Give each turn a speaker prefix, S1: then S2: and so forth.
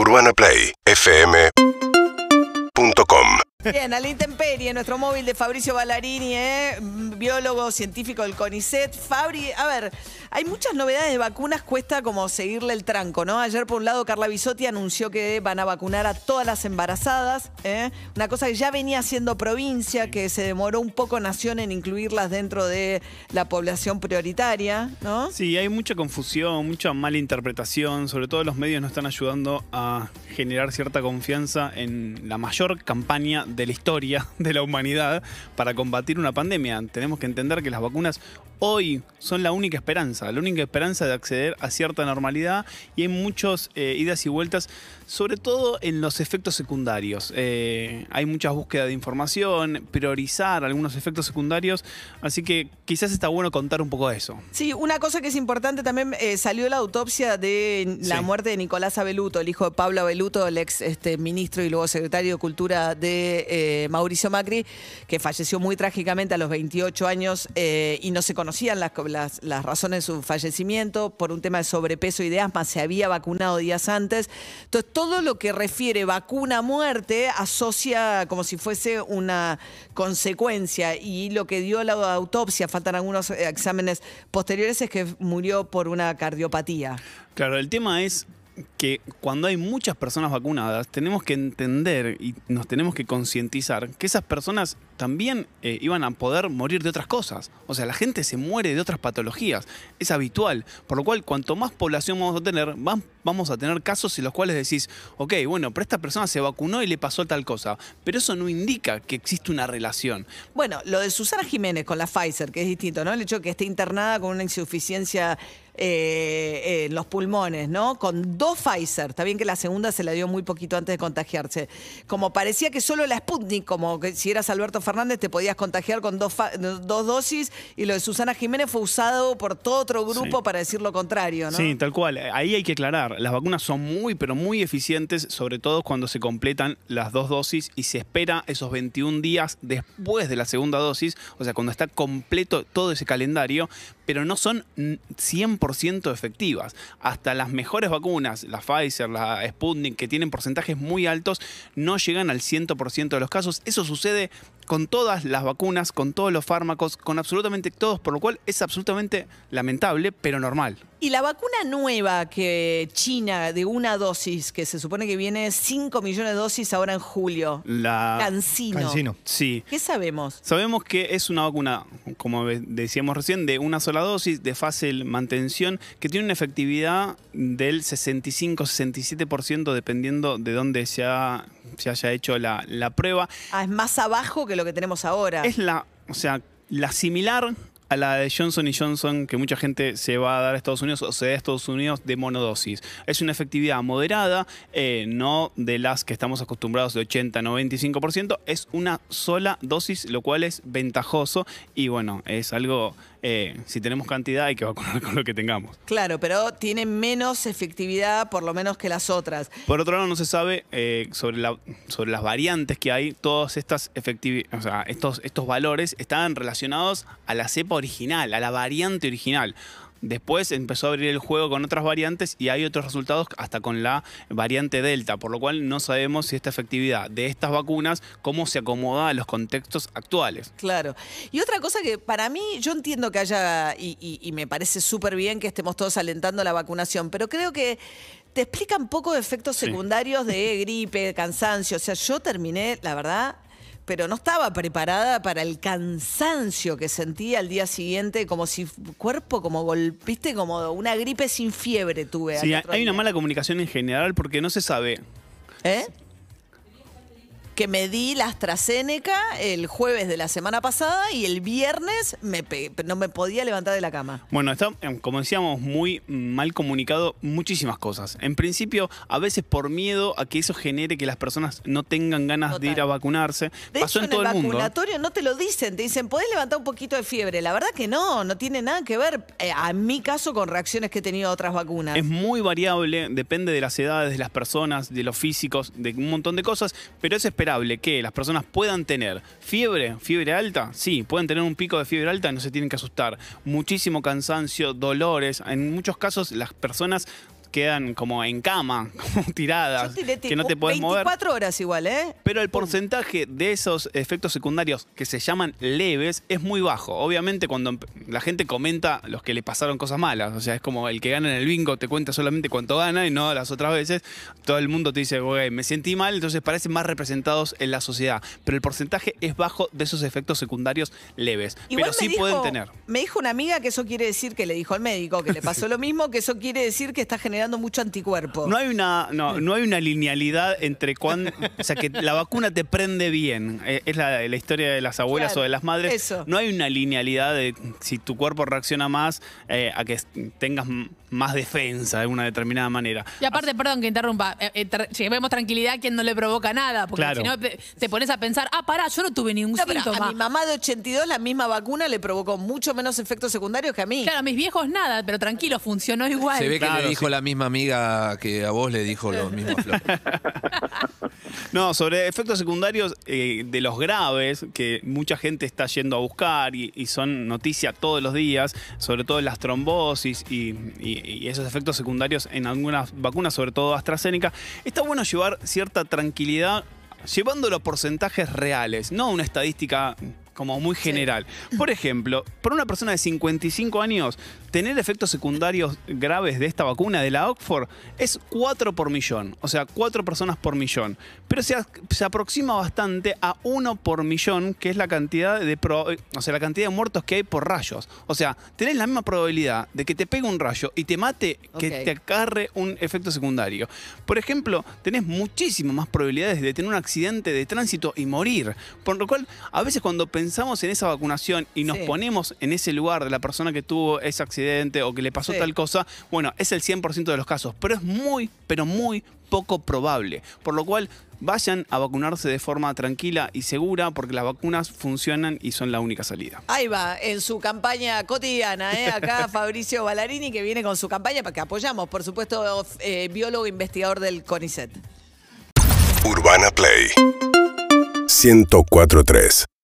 S1: UrbanaPlayFM.com
S2: Bien, a la intemperie, nuestro móvil de Fabricio Ballarini, ¿eh? biólogo científico del CONICET. Fabri, a ver, hay muchas novedades de vacunas, cuesta como seguirle el tranco, ¿no? Ayer, por un lado, Carla Bisotti anunció que van a vacunar a todas las embarazadas, ¿eh? una cosa que ya venía siendo provincia, que se demoró un poco Nación en incluirlas dentro de la población prioritaria, ¿no?
S3: Sí, hay mucha confusión, mucha mala interpretación, sobre todo los medios no están ayudando a generar cierta confianza en la mayor campaña de la historia de la humanidad para combatir una pandemia. Tenemos que entender que las vacunas hoy son la única esperanza, la única esperanza de acceder a cierta normalidad y hay muchas eh, idas y vueltas, sobre todo en los efectos secundarios. Eh, hay muchas búsquedas de información, priorizar algunos efectos secundarios, así que quizás está bueno contar un poco de eso.
S2: Sí, una cosa que es importante también, eh, salió la autopsia de la
S3: Sí.
S2: muerte de Nicolás Abeluto, el hijo de Pablo Abeluto, el ex este, ministro y luego secretario de Cultura de eh, Mauricio Macri, que falleció muy trágicamente a los 28 años eh, y no se conocían las, las- razones de su fallecimiento por un tema de sobrepeso y de asma, se había vacunado días antes. Entonces, todo lo que refiere vacuna-muerte asocia como si fuese una consecuencia y lo que dio la autopsia, faltan algunos eh, exámenes posteriores, es que murió por una cardiopatía.
S3: Claro, el tema es que cuando hay muchas personas vacunadas, tenemos que entender y nos tenemos que concientizar que esas personas también eh, iban a poder morir de otras cosas. O sea, la gente se muere de otras patologías. Es habitual. Por lo cual, cuanto más población vamos a tener, vam- vamos a tener casos en los cuales decís, ok, bueno, pero esta persona se vacunó y le pasó tal cosa. Pero eso no indica que existe una relación.
S2: Bueno, lo de Susana Jiménez con la Pfizer, que es distinto, ¿no? El hecho de que esté internada con una insuficiencia eh, en los pulmones, ¿no? Con dos Pfizer. Está bien que la segunda se la dio muy poquito antes de contagiarse. Como parecía que solo la Sputnik, como que si eras Alberto Fernández, te podías contagiar con dos, dosis, y lo de Susana Jiménez fue usado por todo otro grupo
S3: Sí.
S2: para decir lo contrario, ¿no?
S3: Sí, tal cual. Ahí hay que aclarar. Las vacunas son muy, pero muy eficientes, sobre todo cuando se completan las dos dosis y se espera esos 21 días después de la segunda dosis, o sea, cuando está completo todo ese calendario, pero no son mm, 100% efectivas. Hasta las mejores vacunas, la Pfizer, la Sputnik, que tienen porcentajes muy altos, no llegan al 100% de los casos. Eso sucede con todas las vacunas, con todos los fármacos, con absolutamente todos, por lo cual es absolutamente lamentable, pero normal.
S2: Y la vacuna nueva que China de una dosis, que se supone que viene 5 millones de dosis ahora en julio,
S3: La...
S2: Cancino.
S4: Cancino.
S3: Sí.
S2: ¿Qué sabemos?
S3: Sabemos que es una vacuna, como decíamos recién, de una sola dosis, de fácil mantención, que tiene una efectividad del 65-67% dependiendo de dónde se, ha- se haya hecho la, la prueba.
S2: Ah, es más abajo que lo que tenemos ahora.
S3: Es la, o sea, la similar a la de Johnson Johnson que mucha gente se va a dar a Estados Unidos o se da a Estados Unidos de monodosis. Es una efectividad moderada, eh, no de las que estamos acostumbrados de 80-95%, es una sola dosis, lo cual es ventajoso y bueno, es algo, eh, si tenemos cantidad hay que vacunar con lo que tengamos.
S2: Claro, pero tiene menos efectividad por lo menos que las otras.
S3: Por otro lado, no se sabe eh, sobre, la- sobre las variantes que hay. Todas estas o sea, estos, estos valores estaban relacionados a la cepa original, a la variante original. Después empezó a abrir el juego con otras variantes y hay otros resultados hasta con la variante Delta, por lo cual no sabemos si esta efectividad de estas vacunas, cómo se acomoda a los contextos actuales.
S2: Claro. Y otra cosa que para mí, yo entiendo que haya, y, y- y me parece súper bien que estemos todos alentando la vacunación, pero creo que te explican poco de efectos
S3: Sí.
S2: secundarios de gripe, cansancio. O sea, yo terminé, la verdad, pero no estaba preparada para el cansancio que sentía al día siguiente, como si cuerpo, como golpiste, como una gripe sin fiebre tuve.
S3: Sí, hay una mala comunicación en general porque no se sabe
S2: ¿Eh? Que me di la AstraZeneca el jueves de la semana pasada y el viernes me no me podía levantar de la cama.
S3: Bueno, está, eh, como decíamos, muy mal comunicado muchísimas cosas. En principio, a veces por miedo a que eso genere que las personas no tengan ganas de ir a vacunarse.
S2: De
S3: Pasó
S2: hecho,
S3: en todo
S2: el
S3: el mundo.
S2: vacunatorio no te lo dicen, te dicen, podés levantar un poquito de fiebre. La verdad que no, no tiene nada que ver, eh, a mi caso, con reacciones que he tenido a otras vacunas.
S3: Es muy variable, depende de las edades, de las personas, de los físicos, de un montón de cosas, pero es esperable que las personas puedan tener fiebre, fiebre alta, sí, pueden tener un pico de fiebre alta, no se tienen que asustar. Muchísimo cansancio, dolores, en muchos casos las personas quedan como en cama, como tiradas,
S2: Yo tiré
S3: que no te puedes mover.
S2: 24 horas igual, ¿eh?
S3: Pero el porcentaje de esos efectos secundarios que se llaman leves es muy bajo. Obviamente cuando la gente comenta los que le pasaron cosas malas, o sea, es como el que gana en el bingo te cuenta solamente cuánto gana y no las otras veces. Todo el mundo te dice, güey, me sentí mal, entonces parecen más representados en la sociedad. Pero el porcentaje es bajo de esos efectos secundarios leves.
S2: Igual
S3: pero sí
S2: dijo-
S3: pueden tener.
S2: Me dijo una amiga que eso quiere decir que le dijo al médico que le pasó lo mismo, que eso quiere decir que está generando mucho anticuerpo.
S3: No hay una, no, no hay una linealidad entre cuándo. O sea, que la vacuna te prende bien. Eh, Es la, la historia de las abuelas
S2: Claro,
S3: o de las madres.
S2: eso.
S3: No hay una linealidad de si tu cuerpo reacciona más eh, a que tengas m- más defensa de una determinada manera.
S1: Y aparte, perdón que interrumpa, eh, eh, tra- llevemos tranquilidad a quien no le provoca nada, porque
S3: Claro.
S1: si no te, te pones a pensar, ah, pará, yo no tuve ningún
S2: No, pero
S1: síntoma.
S2: a mi mamá de 82 la misma vacuna le provocó mucho menos efectos secundarios que a mí.
S1: Claro, a mis viejos nada, pero tranquilo, funcionó igual.
S4: Se ve que
S3: Claro,
S4: le dijo
S3: sí.
S4: la misma amiga que a vos le dijo lo mismo a Flor.
S3: No, sobre efectos secundarios eh, de los graves, que mucha gente está yendo a buscar y, son noticia todos los días, sobre todo las trombosis y, y- y esos efectos secundarios en algunas vacunas, sobre todo AstraZeneca, está bueno llevar cierta tranquilidad llevándolo a porcentajes reales, no una estadística como muy general. Por ejemplo, para una persona de 55 años, tener efectos secundarios graves de esta vacuna de la Oxford es 4 por millón, o sea, 4 personas por millón. Pero se, se aproxima bastante a 1 por millón, que es la cantidad de pro- o sea, la cantidad de muertos que hay por rayos. O sea, tenés la misma probabilidad de que te pegue un rayo y te mate que te acarre un efecto secundario. Por ejemplo, tenés muchísimas más probabilidades de tener un accidente de tránsito y morir. Por lo cual, a veces cuando pensamos en esa vacunación y nos
S2: Sí.
S3: ponemos en ese lugar de la persona que tuvo ese accidente o que le pasó
S2: Sí.
S3: tal cosa, bueno, es el 100% de los casos, pero es muy, pero muy poco probable. Por lo cual, vayan a vacunarse de forma tranquila y segura porque las vacunas funcionan y son la única salida.
S2: Ahí va, en su campaña cotidiana, ¿eh? acá Fabricio Ballarini que viene con su campaña para que apoyamos, por supuesto, eh, biólogo investigador del CONICET.
S5: Urbana Play 1043